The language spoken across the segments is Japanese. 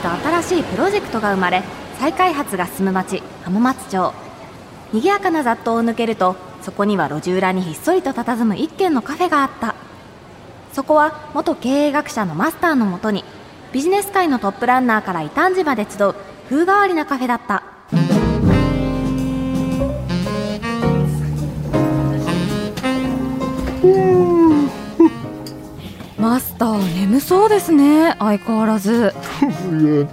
と新しいプロジェクトが生まれ再開発が進む町浜松町。賑やかな雑踏を抜けるとそこには路地裏にひっそりと佇む一軒のカフェがあった。そこは元経営学者のマスターのもとにビジネス界のトップランナーから異端児まで集う風変わりなカフェだった。うんマスター眠そうですね。相変わらず。い や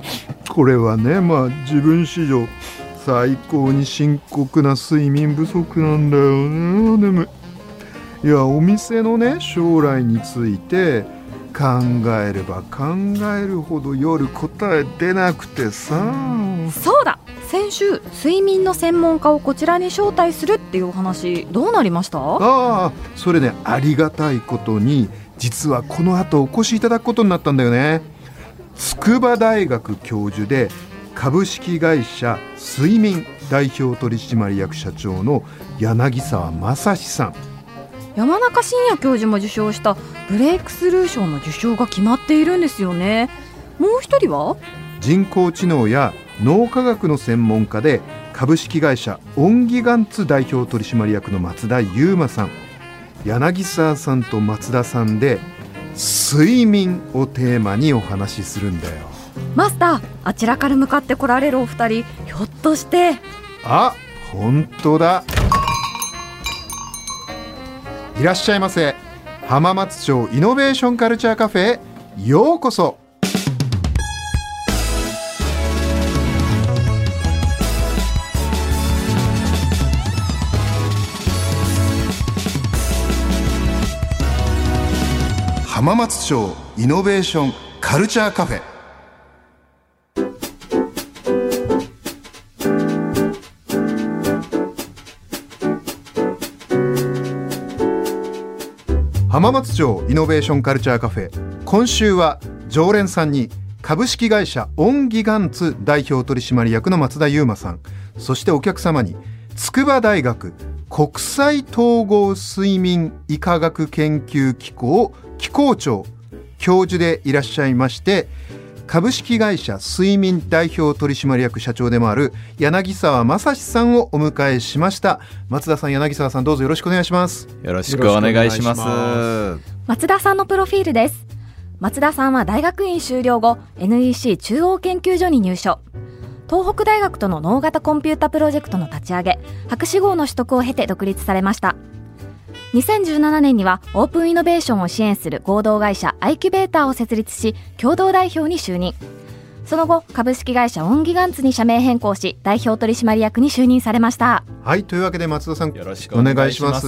これはねまあ自分史上最高に深刻な睡眠不足なんだよね。でもいやお店のね将来について考えれば考えるほど夜答え出なくてさ。そうだ。先週睡眠の専門家をこちらに招待するっていうお話どうなりました？ああそれねありがたいことに実はこの後お越しいただくことになったんだよね。筑波大学教授で株式会社睡眠代表取締役社長の柳沢正史さん。山中伸也教授も受賞したブレイクスルー賞の受賞が決まっているんですよね。もう一人は？人工知能や脳科学の専門家で株式会社オンギガンツ代表取締役の松田悠馬さん柳沢さんと松田さんで睡眠をテーマにお話しするんだよ。マスターあちらから向かって来られるお二人ひょっとして。あ本当だ。いらっしゃいませ。浜松町イノベーションカルチャーカフェへようこそ浜松町イノベーションカルチャーカフェ。浜松町イノベーションカルチャーカフェ。今週は常連さんに株式会社オンギガンツ代表取締役の松田悠馬さん。そしてお客様に筑波大学国際統合睡眠医科学研究機構機構長教授でいらっしゃいまして株式会社睡眠代表取締役社長でもある柳沢正史さんをお迎えしました。松田さん柳沢さんどうぞよろしくお願いします。よろしくお願いします。松田さんのプロフィールです。松田さんは大学院修了後 NEC 中央研究所に入所東北大学との脳型コンピュータプロジェクトの立ち上げ博士号の取得を経て独立されました。2017年にはオープンイノベーションを支援する合同会社アイキュベーターを設立し共同代表に就任。その後株式会社オンギガンツに社名変更し代表取締役に就任されました。はいというわけで松田さんよろしくお願いします。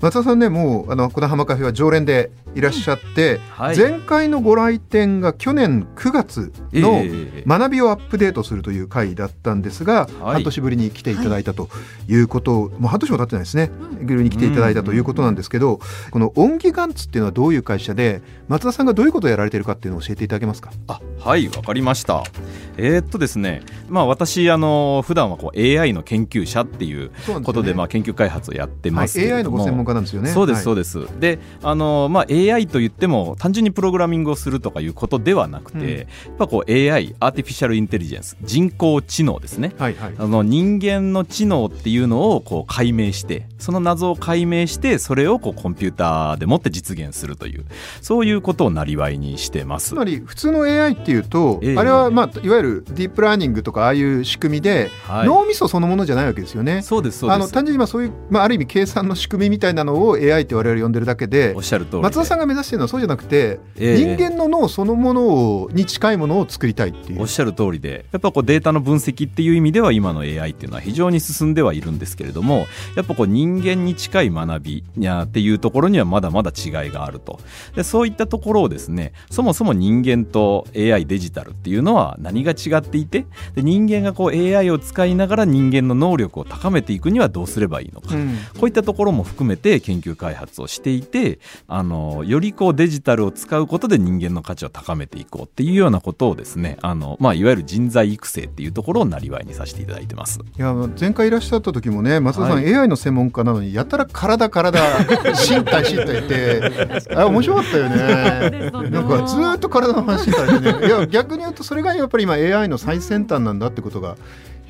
松田さんねもうあのこの浜カフェは常連でいらっしゃって、はい。前回のご来店が去年9月のええ学びをアップデートするという回だったんですが、はい。半年ぶりに来ていただいたということを、もう半年も経ってないですね、ぶりに来ていただいたということなんですけど、このオンギガンツっていうのはどういう会社で松田さんがどういうことをやられているかっていうのを教えていただけますか？あはいわかりましたえーっとですねまあ私あの普段はこう AI の研究者っていうそうなんですよね。ことでまあ研究開発をやってはい、ます。けれ AI のご専門家なんですよね。そうですそうでです、であの、まあ、AI と言っても単純にプログラミングをするとかいうことではなくて、うん。やっぱこう AI アーティフィシャルインテリジェンス人工知能ですね。はいはい。あの人間の知能っていうのをこう解明してその謎を解明してそれをこうコンピューターでもって実現するというそういうことをなりわいにしてます。つまり普通の AI っていうと、ええ。あれは、まあ、いわゆるディープラーニングとかああいう仕組みで、はい。脳みそそのものじゃないわけですよね。そうですそうです。あの単純にまあそういう、まあ、ある意味計算の仕組みみたいなのを AI って我々呼んでるだけでおっしゃる通りで。松田さんが目指しているのはそうじゃなくて、ええ。人間の脳そのものをに近いものを作りたいっていう。おっ。しゃる通りで。やっぱこうデータの分析っていう意味では今の AI っていうのは非常に進んではいるんですけれどもやっぱこう人間に近い学びやっていうところにはまだまだ違いがあると。でそういったところをですねそもそも人間と AI デジタルっていうのは何が違っていてで人間がこう AI を使いながら人間の能力を高めていくにはどうすればいいのか、うん。こういったところも含めて研究開発をしていてあのよりこうデジタルを使うことで人間の価値を高めていこうっていうようなことをですねあの、まあ、いわゆる人材育成っていうところをなりわいにさせていただいてます。いや前回いらっしゃった時もね松田さん、は AI の専門家なのにやたら体体 身体身体ってあ面白かったよね。なんかずーっと体の話されてね。いや逆に言うとそれがやっぱり今 AI の最先端なんだってことが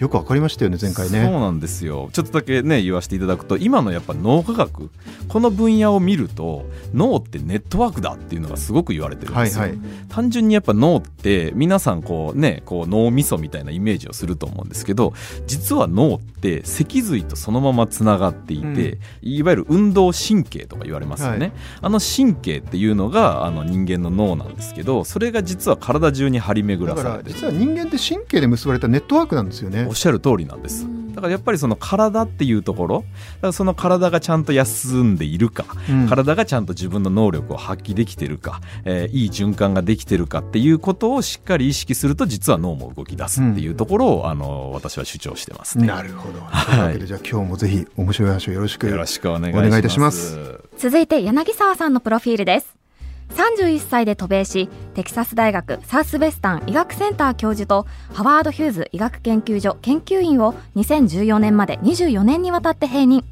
よくわかりましたよね前回ね。そうなんですよ。ちょっとだけね言わせていただくと今のやっぱ脳科学この分野を見ると脳ってネットワークだっていうのがすごく言われてるんですよ、はいはい。単純にやっぱ脳って皆さんこうねこう脳みそみたいなイメージをすると思うんですけど実は脳って脊髄とそのままつながっていて、いわゆる運動神経とか言われますよね、はい。あの神経っていうのがあの人間の脳なんですけどそれが実は体中に張り巡らされてる。実は人間って神経で結ばれたネットワークなんですよねおっしゃる通りなんです。だからやっぱりその体っていうところだからその体がちゃんと休んでいるか、うん。体がちゃんと自分の能力を発揮できてるか、えーいい循環ができてるかっていうことをしっかり意識すると実は脳も動き出すっていうところを、あの私は主張してます。ね。なるほど、というわけでじゃあ今日もぜひ面白い話をよろしくよろしくお。願いいたします。続いて柳沢さんのプロフィールです31歳で渡米しテキサス大学サウスウェスタン医学センター教授とハワード・ヒューズ医学研究所研究員を2014年まで24年にわたって併任。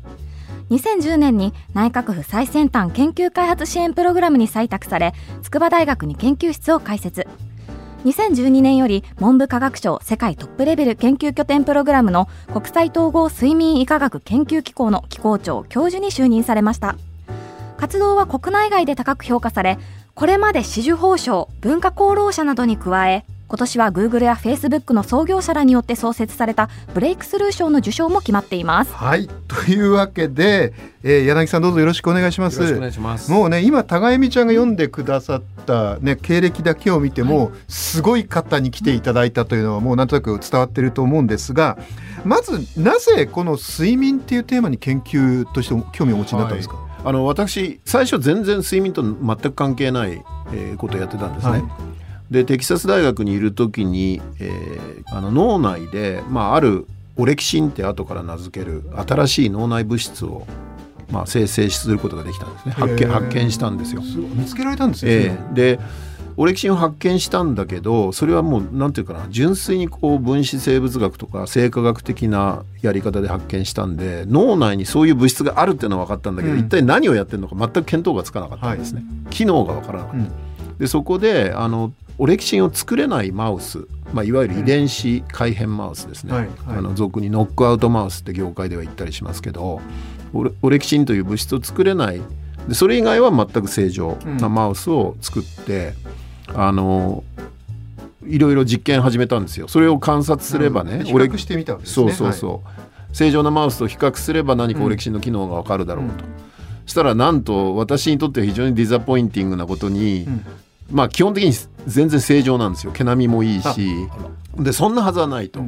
2010年に内閣府最先端研究開発支援プログラムに採択され筑波大学に研究室を開設。2012年より文部科学省世界トップレベル研究拠点プログラムの国際統合睡眠医科学研究機構の機構長教授に就任されました。活動は国内外で高く評価されこれまで紫綬褒章文化功労者などに加え今年は Google や Facebook の創業者らによって創設されたブレイクスルー賞の受賞も決まっています。はい。というわけで、えー柳さんどうぞよろしくお願いします。よろしくお願いします。もうね今高恵美ちゃんが読んでくださった、ね、経歴だけを見ても、すごい方に来ていただいたというのはもうなんとなく伝わってると思うんですがまずなぜこの睡眠っていうテーマに研究として興味をお持ちになったんですか、あの私最初全然睡眠と全く関係ない、えーことをやってたんですね。はい。でテキサス大学にいる時に、えーあの脳内で、まあ、あるオレキシンって後から名付ける新しい脳内物質を、まあ、生成することができたんですね。発見発見したんですよ。見つけられたんですね、ええ。でオレキシンを発見したんだけどそれはもうなんていうかな純粋にこう分子生物学とか生化学的なやり方で発見したんで脳内にそういう物質があるっていうのは分かったんだけど、うん。一体何をやってるのか全く見当がつかなかったんですね、機能が分からなかった、うん。でそこであのオレキシンを作れないマウス、まあ、いわゆる遺伝子改変マウスですね、はいはい。あの俗にノックアウトマウスって業界では言ったりしますけどオレオレキシンという物質を作れない。でそれ以外は全く正常なマウスを作って、あのいろいろ実験始めたんですよ。それを観察すればね、比較してみたわけですそねうそうそう、正常なマウスと比較すれば何かオレキシンの機能がわかるだろうと、そしたらなんと私にとっては非常にディザポインティングなことに、ん。まあ基本的に全然正常なんですよ。毛並みもいいし。でそんなはずはないと、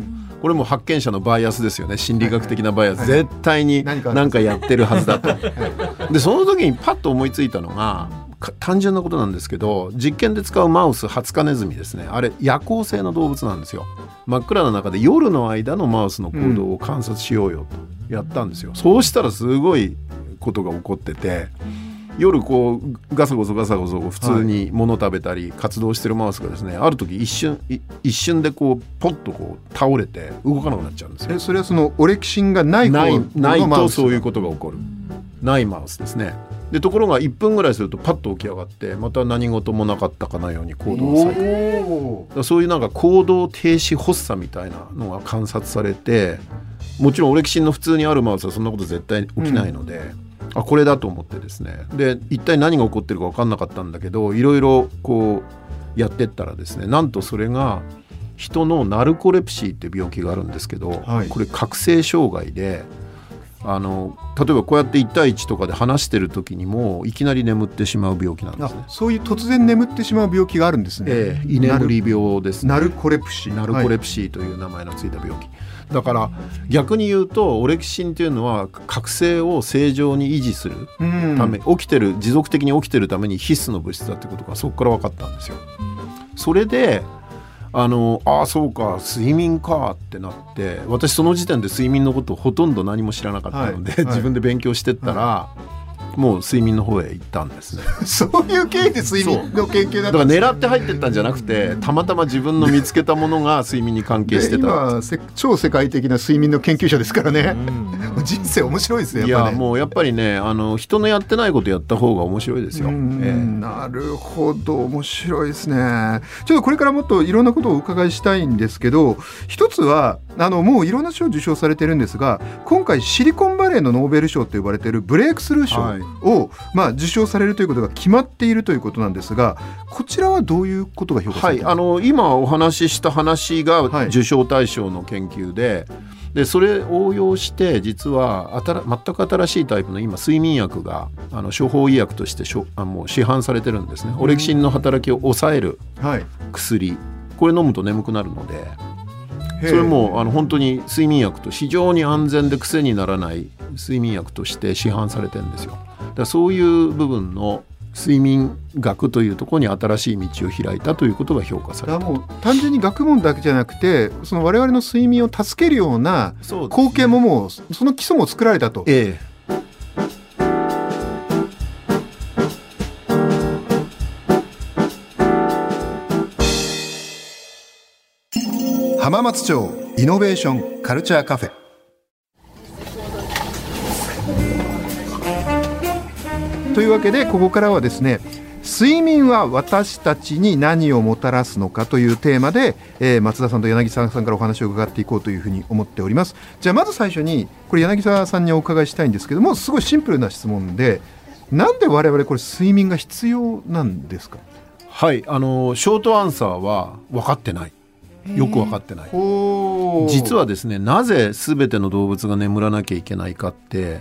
これも発見者のバイアスですよね。心理学的なバイアス、絶対に何かある何か？やってるはずだと。でその時にパッと思いついたのがか単純なことなんですけど実験で使うマウスハツカネズミですね。あれ夜行性の動物なんですよ。真っ暗な中で夜の間のマウスの行動を観察しようよとやったんですよ、そうしたらすごいことが起こってて夜こうガサゴソガサゴソ普通に物食べたり活動してるマウスがですねある時一瞬い一瞬でこうポッとこう倒れて動かなくなっちゃうんですよ。えそれはそのオレキシンがない方ないのないマウスとそういうことが起こる。ないマウスですねでところが1分ぐらいするとパッと起き上がってまた何事もなかったかのように行動を再開そういうなんか行動停止発作みたいなのが観察されてもちろんオレキシンの普通にあるマウスはそんなこと絶対起きないので、あこれだと思ってですね。で一体何が起こってるか分かんなかったんだけどいろいろこうやってったらですねなんとそれが人のナルコレプシーっていう病気があるんですけど、はい。これ覚醒障害であの例えばこうやって1対1とかで話してる時にもいきなり眠ってしまう病気なんですねあ。そういう突然眠ってしまう病気があるんですね、ええ居眠り病ですね。ナルコレプシーナルコレプシーという名前のついた病気、だから逆に言うとオレキシンというのは覚醒を正常に維持するうんため、起きてる持続的に起きてるために必須の物質だってことがそこから分かったんですよ。それであのああそうか睡眠かってなって私その時点で睡眠のことをほとんど何も知らなかったので、はい。はい。自分で勉強してったら、もう睡眠の方へ行ったんですね。そういう経緯で睡眠の研究だだから狙って入ってったんじゃなくてたまたま自分の見つけたものが睡眠に関係してた。超世界的な睡眠の研究者ですからね、人生面白いですねいやもうやっぱりねあの人のやってないことやった方が面白いですよ、うんええ。なるほど面白いですね。ちょっとこれからもっといろんなことをお伺いしたいんですけど一つはあのもういろんな賞を受賞されてるんですが今回シリコンバレーのノーベル賞と呼ばれているブレイクスルー賞。はいを、まあ、受賞されるということが決まっているということなんですがこちらはどういうことが評価さはい、れてるあの今お話しした話がはい。受賞対象の研究で,、でそれを応用して実は新全く新しいタイプの今睡眠薬があの処方医薬としてしょあもう市販されてるんですね。オレキシンの働きを抑えるはい。薬。これ飲むと眠くなるので。それもあの本当に睡眠薬と非常に安全で癖にならない睡眠薬として市販されてるんですよ。だからそういう部分の睡眠学というところに新しい道を開いたということが評価された。もう単純に学問だけじゃなくてその我々の睡眠を助けるような光景ももうその基礎も作られたと。え浜松町イノベーションカルチャーカフェというわけでここからはですね睡眠は私たちに何をもたらすのかというテーマで、えー松田さんと柳沢さんからお話を伺っていこうというふうに思っております。じゃあまず最初にこれ柳沢さんにお伺いしたいんですけどもすごいシンプルな質問でなんで我々これ睡眠が必要なんですか？えはいあのショートアンサーは分かってない。よく分かってない。実はですねなぜ全ての動物が眠らなきゃいけないかって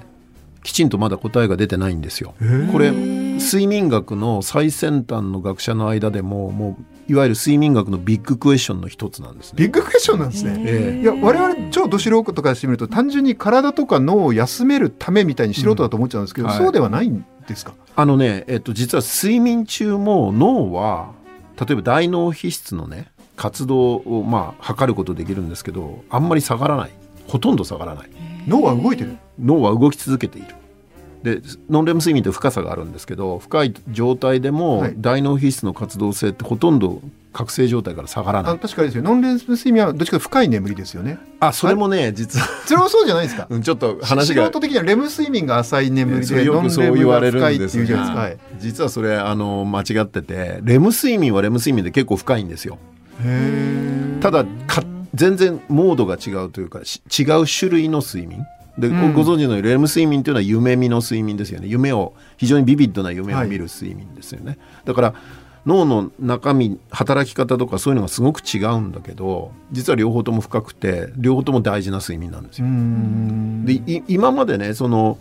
きちんとまだ答えが出てないんですよ。これ睡眠学の最先端の学者の間でももういわゆる睡眠学のビッグクエスチョンの一つなんですね。ビッグクエスチョンなんですね。え。いや我々超ど素人とかしてみると単純に体とか脳を休めるためみたいに素人だと思っちゃうんですけど、うん。はい。そうではないんですか？あのね、えっと、実は睡眠中も脳は例えば大脳皮質のね活動をまあ測ることできるんですけどあんまり下がらない。ほとんど下がらない脳は動いてる。脳は動き続けている。でノンレム睡眠って深さがあるんですけど深い状態でもはい。大脳皮質の活動性ってほとんど覚醒状態から下がらあない。確かにですよ。ノンレム睡眠はどっちかというと深い眠りですよね。あそれもね実は。それもそうじゃないですか？うんちょっと話が。素人的にはレム睡眠が浅い眠りでノンよくそう言われる深いっていうんですがじゃないですか。はい。実はそれあの間違っててレム睡眠はレム睡眠で結構深いんですよ。へただか全然モードが違うというかし違う種類の睡眠。で、ごうん。ご存知のようにレム睡眠というのは夢見の睡眠ですよね夢を非常にビビッドな夢を見る睡眠ですよね、だから脳の中身働き方とかそういうのがすごく違うんだけど実は両方とも深くて両方とも大事な睡眠なんですよ。でい今までねその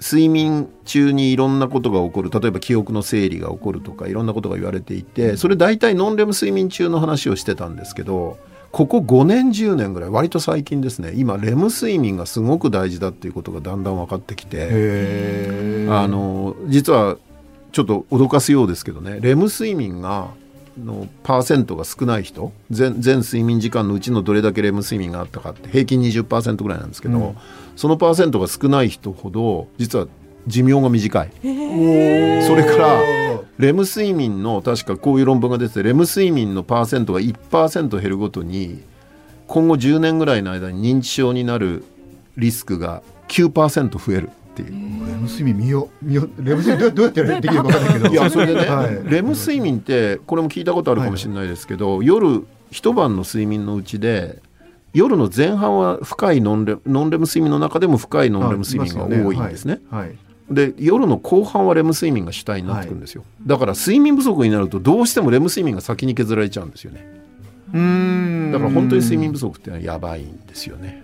睡眠中にいろんなことが起こる。例えば記憶の整理が起こるとかいろんなことが言われていてそれ大体ノンレム睡眠中の話をしてたんですけどここ5年10年ぐらい割と最近ですね。今レム睡眠がすごく大事だっていうことがだんだん分かってきて。あの実はちょっと脅かすようですけどね。レム睡眠がのパーセントが少ない人全全睡眠時間のうちのどれだけレム睡眠があったかって平均20%ぐらいなんですけど、うん。そのパーセントが少ない人ほど実は寿命が短い。それからレム睡眠の確かこういう論文が出ててレム睡眠のパーセントが1%減るごとに今後10年ぐらいの間に認知症になるリスクが9%増えるっていう。レム睡眠見よ見よレム睡眠どうどうやってできるか分かんないけど。いやそれでね、はい。レム睡眠ってこれも聞いたことあるかもしれないですけど、夜一晩の睡眠のうちで夜の前半は深いノンレムノンレム睡眠の中でも深いノンレム睡眠が多いんですね。はい。はいで夜の後半はレム睡眠が主体になってくるんですよ、だから睡眠不足になるとどうしてもレム睡眠が先に削られちゃうんですよね。うーん。だから本当に睡眠不足っていうのはやばいんですよね。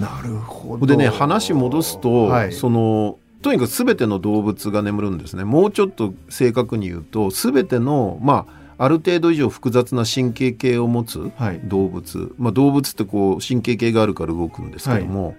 なるほど。でね話戻すと、はい。そのとにかく全ての動物が眠るんですね。もうちょっと正確に言うと全てのまあある程度以上複雑な神経系を持つはい。動物、まあ、動物ってこう神経系があるから動くんですけども、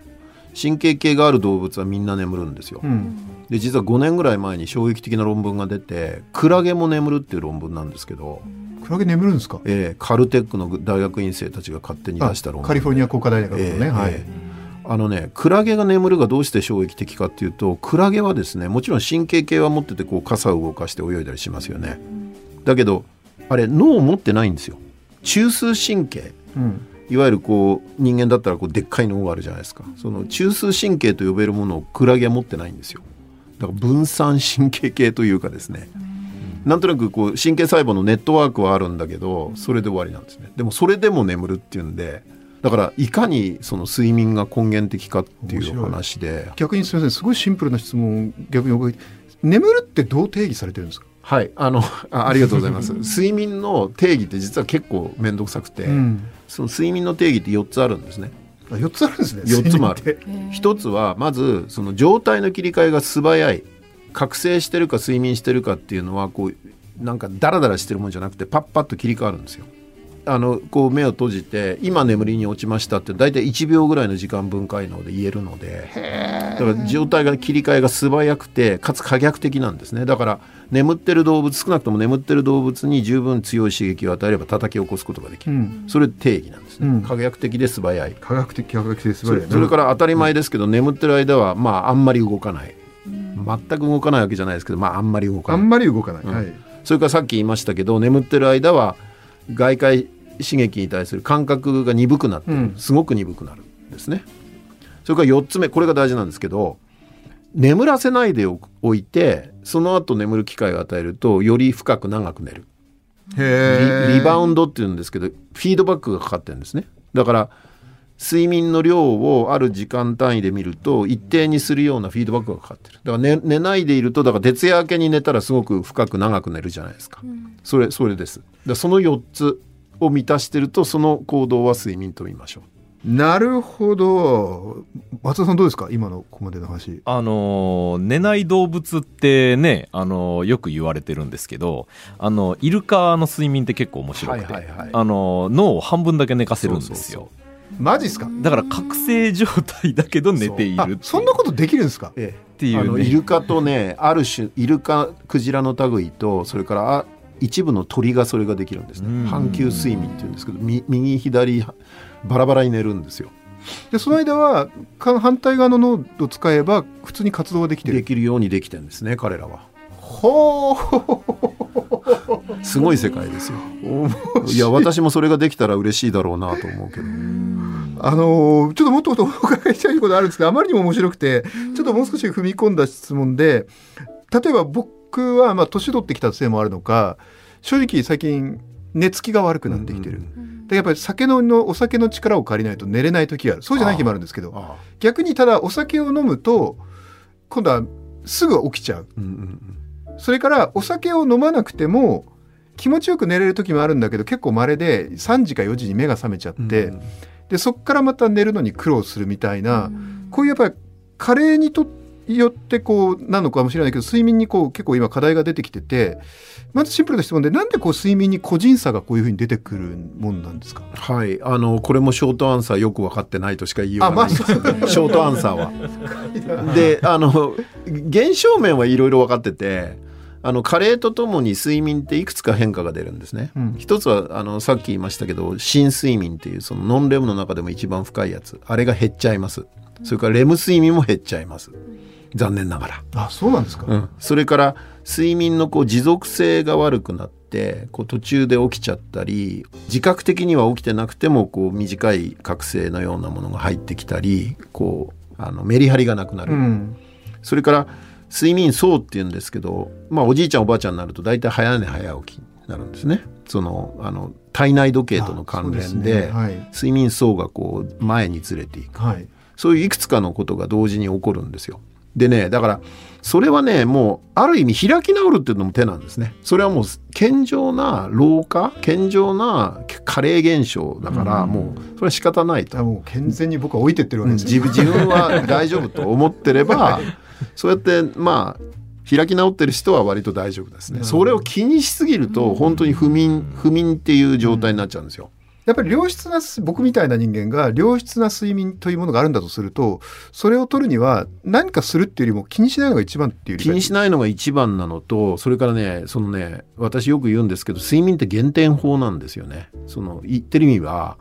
神経系がある動物はみんな眠るんですよ。うん。で実は5年ぐらい前に衝撃的な論文が出てクラゲも眠るっていう論文なんですけど、クラゲ眠るんですか？えーカルテックの大学院生たちが勝手に出した論文カリフォルニア工科大学のね、ええはい、ええ。あのねクラゲが眠るがどうして衝撃的かっていうとクラゲはですねもちろん神経系は持っててこう傘を動かして泳いだりしますよね。だけどあれ脳を持ってないんですよ。中枢神経。うんいわゆるこう人間だったらこうでっかい脳があるじゃないですか。その中枢神経と呼べるものをクラゲは持ってないんですよ。だから分散神経系というかですね。なんとなくこう神経細胞のネットワークはあるんだけどそれで終わりなんですね。でもそれでも眠るっていうんでだからいかにその睡眠が根源的かっていう話で。逆にすみません。すごいシンプルな質問を逆にお伺い眠るってどう定義されてるんですか、はい。あのあありがとうございます。睡眠の定義って実は結構面倒くさくて、うんその睡眠の定義って4つあるんですね。あ4つあるんですね。4つもある。睡眠って。一つはまずその状態の切り替えが素早い。覚醒してるか睡眠してるかっていうのはこうなんかダラダラしてるもんじゃなくてパッパッと切り替わるんですよ。あのこう目を閉じて今眠りに落ちましたって大体1秒ぐらいの時間分解能で言えるのでだから状態が切り替えが素早くてかつ可逆的なんですね。だから眠ってる動物少なくとも眠ってる動物に十分強い刺激を与えれば叩き起こすことができる、うん。それ定義なんですね、うん。可逆的で素早い。科学的科学的ですそれそれから当たり前ですけど、眠ってる間はまああんまり動かない。全く動かないわけじゃないですけどまああんまり動かあない。んまり動かない、うん。はいそれからさっき言いましたけど眠ってる間は外界刺激に対する感覚が鈍くなってる、うん。すごく鈍くなるんですね。それから4つ目これが大事なんですけど眠らせないでおいてその後眠る機会を与えるとより深く長く寝る。へリリバウンンドっていうんですけどフィードバックがかかってるんですね。だから睡眠の量をある時間単位で見ると一定にするようなフィードバックがかかってる。だから寝寝ないでいるとだから徹夜明けに寝たらすごく深く長く寝るじゃないですか、それそれです。だその4つを満たしてるとその行動は睡眠と見ましょう。なるほど。松田さんどうですか？今のここまでの話。あのー寝ない動物ってね、あのーよく言われてるんですけど、あのイルカの睡眠って結構面白くて、はいはいはい。あのー脳を半分だけ寝かせるんですよ。そうマジっすか？だから覚醒状態だけど寝ているそんなことできるんですか？ええ。っていうね。あのイルカとねある種イルカクジラの類とそれからあ一部の鳥がそれができるんですうん。ね半球睡眠っていうんですけどみ右左バラバラに寝るんですよ。でその間はか反対側の脳を使えば普通に活動ができてる。できるようにできてるんですね彼らは。ほー。すごい世界ですよ。い。や私もそれができたら嬉しいだろうなと思うけど。あのーちょっともっともっとお伺いしたいことあるんですけどあまりにも面白くてちょっともう少し踏み込んだ質問で例えば僕はまあ年取ってきたせいもあるのか正直最近寝つきが悪くなってきてる、でやっぱり酒ののお酒の力を借りないと寝れない時がある。そうじゃない日もあるんですけど逆にただお酒を飲むと今度はすぐ起きちゃう。うんうんそれからお酒を飲まなくても気持ちよく寝れる時もあるんだけど結構稀で3時か4時に目が覚めちゃって、うんでそこからまた寝るのに苦労するみたいな、こういうやっぱり加齢にとよってこうなのかもしれないけど睡眠にこう結構今課題が出てきててまずシンプルな質問でなんでこう睡眠に個人差がこういうふうに出てくるもんなんですか？はいあのこれもショートアンサーよく分かってないとしか言いようがないんですまあねショートアンサーは。であの現象面はいろいろ分かっててあの加齢とともに睡眠っていくつか変化が出るんですね。うん一つはあのさっき言いましたけど深睡眠っていうそのノンレムの中でも一番深いやつあれが減っちゃいます。それからレム睡眠も減っちゃいます。残念ながら。あそうなんですか、うん、それから睡眠のこう持続性が悪くなってこう途中で起きちゃったり自覚的には起きてなくてもこう短い覚醒のようなものが入ってきたりこうあのメリハリがなくなる、うん。それから睡眠層っていうんですけど、まあ、おじいちゃんおばあちゃんになると大体早寝早起きになるんですね。そのあの体内時計との関連ですね。はい。睡眠層がこう前にずれていく。はい。そういういくつかのことが同時に起こるんですよ。でねだからそれはねもうある意味開き直るっていうのも手なんですね。それはもう健常な老化健常な加齢現象だから、うんもうそれは仕方ないと。あもう健全に僕は置いてってるわけですよ、自分自分は大丈夫と思ってれば そうやってまあ開き直ってる人は割と大丈夫ですね。それを気にしすぎると本当に不眠不眠っていう状態になっちゃうんですよ。やっぱり良質な僕みたいな人間が良質な睡眠というものがあるんだとするとそれを取るには何かするっていうよりも気にしないのが一番っていう気にしないのが一番なのとそれからねそのね私よく言うんですけど睡眠って減点法なんですよね。その言ってる意味は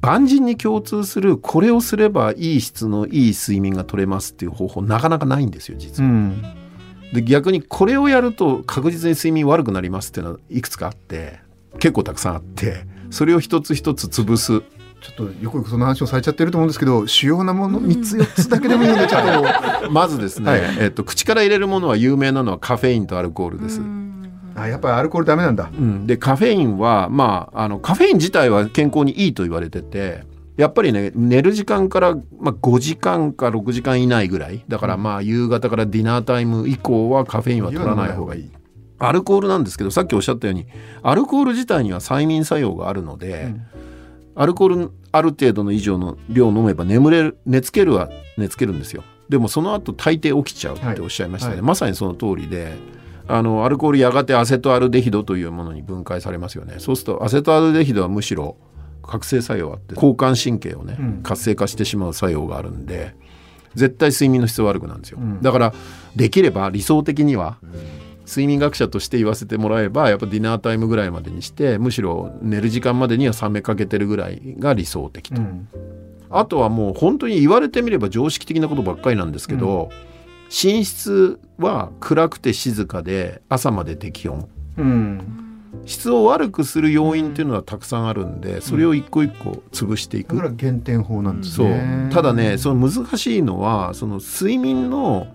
万人に共通するこれをすればいい質のいい睡眠が取れますっていう方法なかなかないんですよ実は。うん。で逆にこれをやると確実に睡眠悪くなりますっていうのはいくつかあって結構たくさんあってそれを一つ一つ潰す。ちょっとよくその話をされちゃってると思うんですけど主要なもの3つ4つだけでもいいのでちょっと。まずですね、はい。えっと、口から入れるものは有名なのはカフェインとアルコールです。あやっぱりアルコールダメなんだ。うん、でカフェインはまああのカフェイン自体は健康にいいと言われててやっぱりね寝る時間から、まあ、5時間か6時間以内ぐらい。だからまあ夕方からディナータイム以降はカフェインは取らない方がいい。アルコールなんですけどさっきおっしゃったようにアルコール自体には催眠作用があるので、アルコールある程度の以上の量を飲めば眠れる寝つけるは寝つけるんですよ。でもその後大抵起きちゃうっておっしゃいましたね、はい。はいまさにその通りであのアルコールやがてアセトアルデヒドというものに分解されますよね。そうするとアセトアルデヒドはむしろ覚醒作用あって交感神経をね、うん。活性化してしまう作用があるんで絶対睡眠の質は悪くなるんですよ、うん。だからできれば理想的には、睡眠学者として言わせてもらえばやっぱディナータイムぐらいまでにしてむしろ寝る時間までには冷めかけてるぐらいが理想的と、うん。あとはもう本当に言われてみれば常識的なことばっかりなんですけど、寝室は暗くて静かで朝まで適温。うん。質を悪くする要因っていうのはたくさんあるんでそれを一個一個潰していく、だから減点法なんですそう。ねただねその難しいのはその睡眠の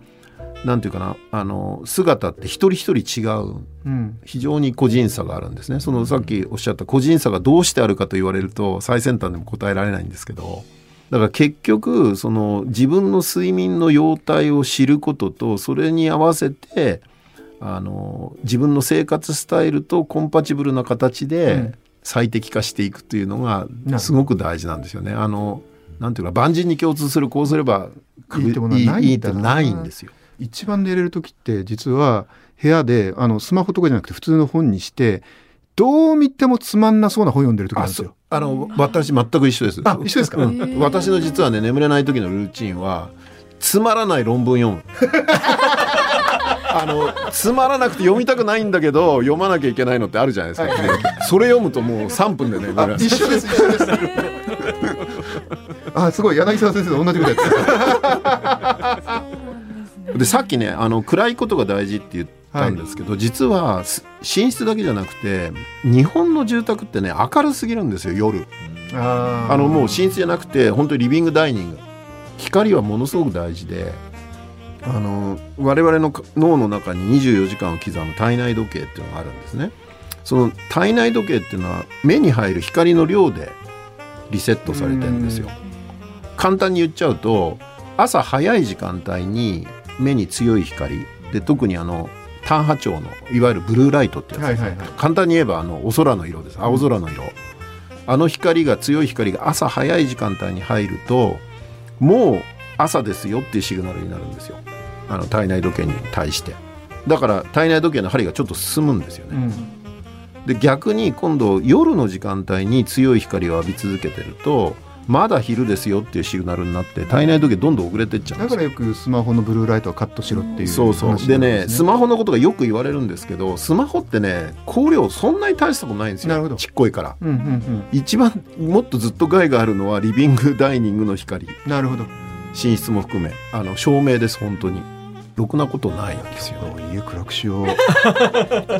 なんていうかなあの姿って一人一人違う。うん。非常に個人差があるんですね。そのさっきおっしゃった個人差がどうしてあるかと言われると最先端でも答えられないんですけど。だから結局その自分の睡眠の様態を知ることとそれに合わせてあの自分の生活スタイルとコンパチブルな形うでん。最適化していくっていうのがすごく大事なんですよね。あのなんていうか万人に共通するこうすればいいってないんですよ。一番寝れる時って実は部屋であのスマホとかじゃなくて普通の本にしてどう見てもつまんなそうな本読んでる時なんですよ。あの私全く一緒です。あ一緒ですか？うん私の実はね眠れない時のルーチンはつまらない論文読む。あのつまらなくて読みたくないんだけど読まなきゃいけないのってあるじゃないですか、それ読むともう3分で眠れるあ一緒です一緒です。あすごい柳沢先生と同じことやってる。でさっきねあの暗いことが大事って言ったんですけど、実はす寝室だけじゃなくて日本の住宅ってね明るすぎるんですよ夜。あー。あのもう寝室じゃなくて本当にリビングダイニング。光はものすごく大事であの我々の脳の中に24時間を刻む体内時計っていうのがあるんですね。その体内時計っていうのは目に入る光の量でリセットされてるんですよ。簡単に言っちゃうと朝早い時間帯に目に強い光。で特にあの単波長のいわゆるブルーライトってやつね、はいはいはい。簡単に言えばあのお空の色です。青空の色、あの光が強い光が朝早い時間帯に入るともう朝ですよっていうシグナルになるんですよ。あの体内時計に対して。だから体内時計の針がちょっと進むんですよね、うん。で逆に今度夜の時間帯に強い光を浴び続けてるとまだ昼ですよっていうシグナルになって体内時計どんどん遅れてっちゃうだからよくスマホのブルーライトはカットしろっていうそうそう。話でね。スマホのことがよく言われるんですけどスマホってね光量そんなに大したことないんですよ。なるほど。ちっこいから。うんうん一番もっとずっと害があるのはリビングダイニングの光。うんなるほど。寝室も含め。あの照明です本当にろくなことないんですよ。家暗くしよう。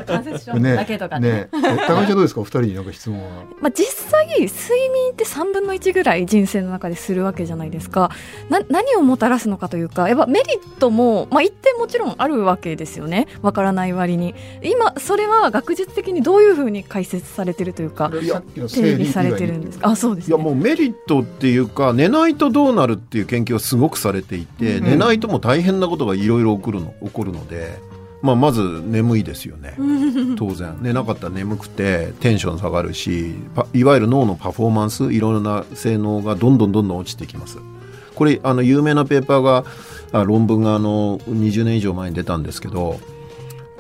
間接症ねだけとかねね。え高橋さんどうですか？お二人になんか質問は。まあ、実際睡眠って3分の1ぐらい人生の中でするわけじゃないですか。な何をもたらすのかというかやっぱメリットも、まあ、一定もちろんあるわけですよね。わからない割に。今それは学術的にどういうふうに解説されてるというか定義されてるんですか？あそうですね。いやもうメリットっていうか寝ないとどうなるっていう研究はすごくされていて、うん。寝ないとも大変なことがいろいろ起こるの起こるので、まあ、まず眠いですよね。当然。寝なかったら眠くてテンション下がるしパいわゆる脳のパフォーマンスいろいろな性能がどんどんどんどん落ちてきます。これあの有名なペーパーがあ論文があの20年以上前に出たんですけど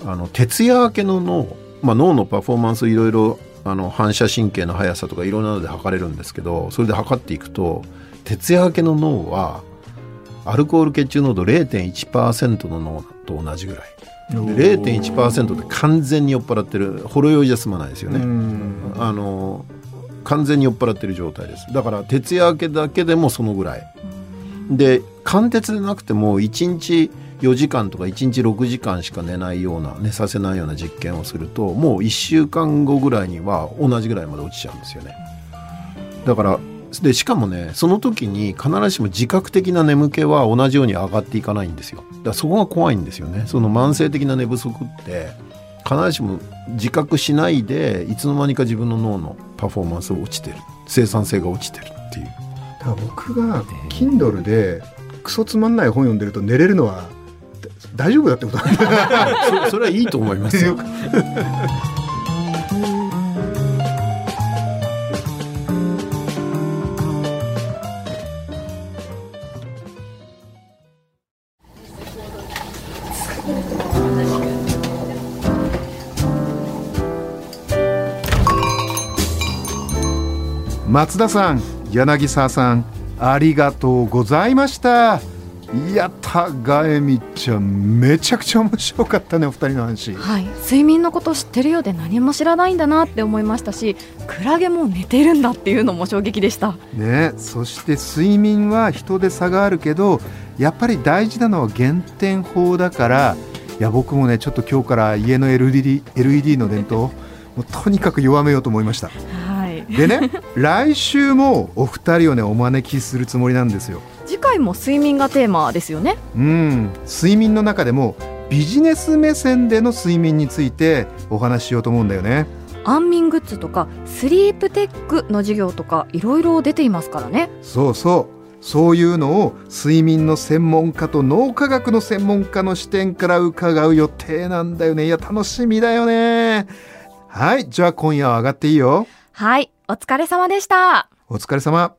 あの徹夜明けの脳、まあ、脳のパフォーマンスいろいろあの反射神経の速さとかいろんなので測れるんですけどそれで測っていくと徹夜明けの脳はアルコール血中濃度0.1%の脳と同じぐらい。で0.1%で完全に酔っ払ってるほろ酔いじゃ済まないですよね、うん。あの完全に酔っ払ってる状態です。だから徹夜明けだけでもそのぐらい。で貫徹でなくても1日4時間とか1日6時間しか寝ないような寝させないような実験をするともう1週間後ぐらいには同じぐらいまで落ちちゃうんですよね。だからでしかもねその時に必ずしも自覚的な眠気は同じように上がっていかないんですよ。だからそこが怖いんですよね。その慢性的な寝不足って必ずしも自覚しないでいつの間にか自分の脳のパフォーマンスが落ちてる。生産性が落ちてるっていう。だから僕が Kindle でクソつまんない本読んでると寝れるのは大丈夫だってことなんだ。そそれはいいと思いますよ 松田さん柳沢さんありがとうございました。いやたがえみちゃんめちゃくちゃ面白かったねお二人の話。はい。睡眠のこと知ってるようで何も知らないんだなって思いましたしクラゲも寝てるんだっていうのも衝撃でした。ね。そして睡眠は人で差があるけどやっぱり大事なのは減点法だからいや僕もねちょっと今日から家の LED, LED の電灯もうとにかく弱めようと思いました。はいでね 来週もお二人をねお招きするつもりなんですよ。次回も睡眠がテーマですよね。うん。睡眠の中でもビジネス目線での睡眠についてお話ししようと思うんだよね。安眠グッズとかスリープテックの授業とかいろいろ出ていますからね。そうそう。そういうのを睡眠の専門家と脳科学の専門家の視点から伺う予定なんだよね。いや楽しみだよね。はい。じゃあ今夜は上がっていいよ。はいお疲れ様でした。お疲れ様。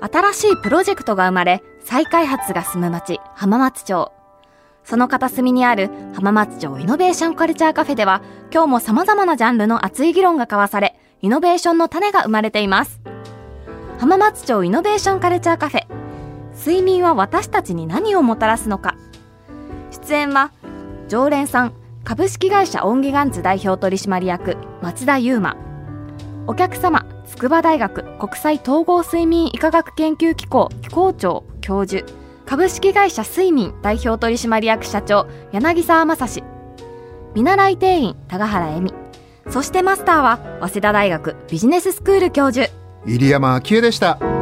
新しいプロジェクトが生まれ再開発が進む町浜松町。その片隅にある浜松町イノベーションカルチャーカフェでは今日も様々なジャンルの熱い議論が交わされイノベーションの種が生まれています浜松町イノベーションカルチャーカフェ睡眠は私たちに何をもたらすのか。出演は常連さん株式会社オンギガンツ代表取締役松田優馬。お客様筑波大学国際統合睡眠医科学研究機構校長教授。株式会社睡眠代表取締役社長柳沢正史。見習い定員高原恵美。そしてマスターは早稲田大学ビジネススクール教授。入山昭恵でした。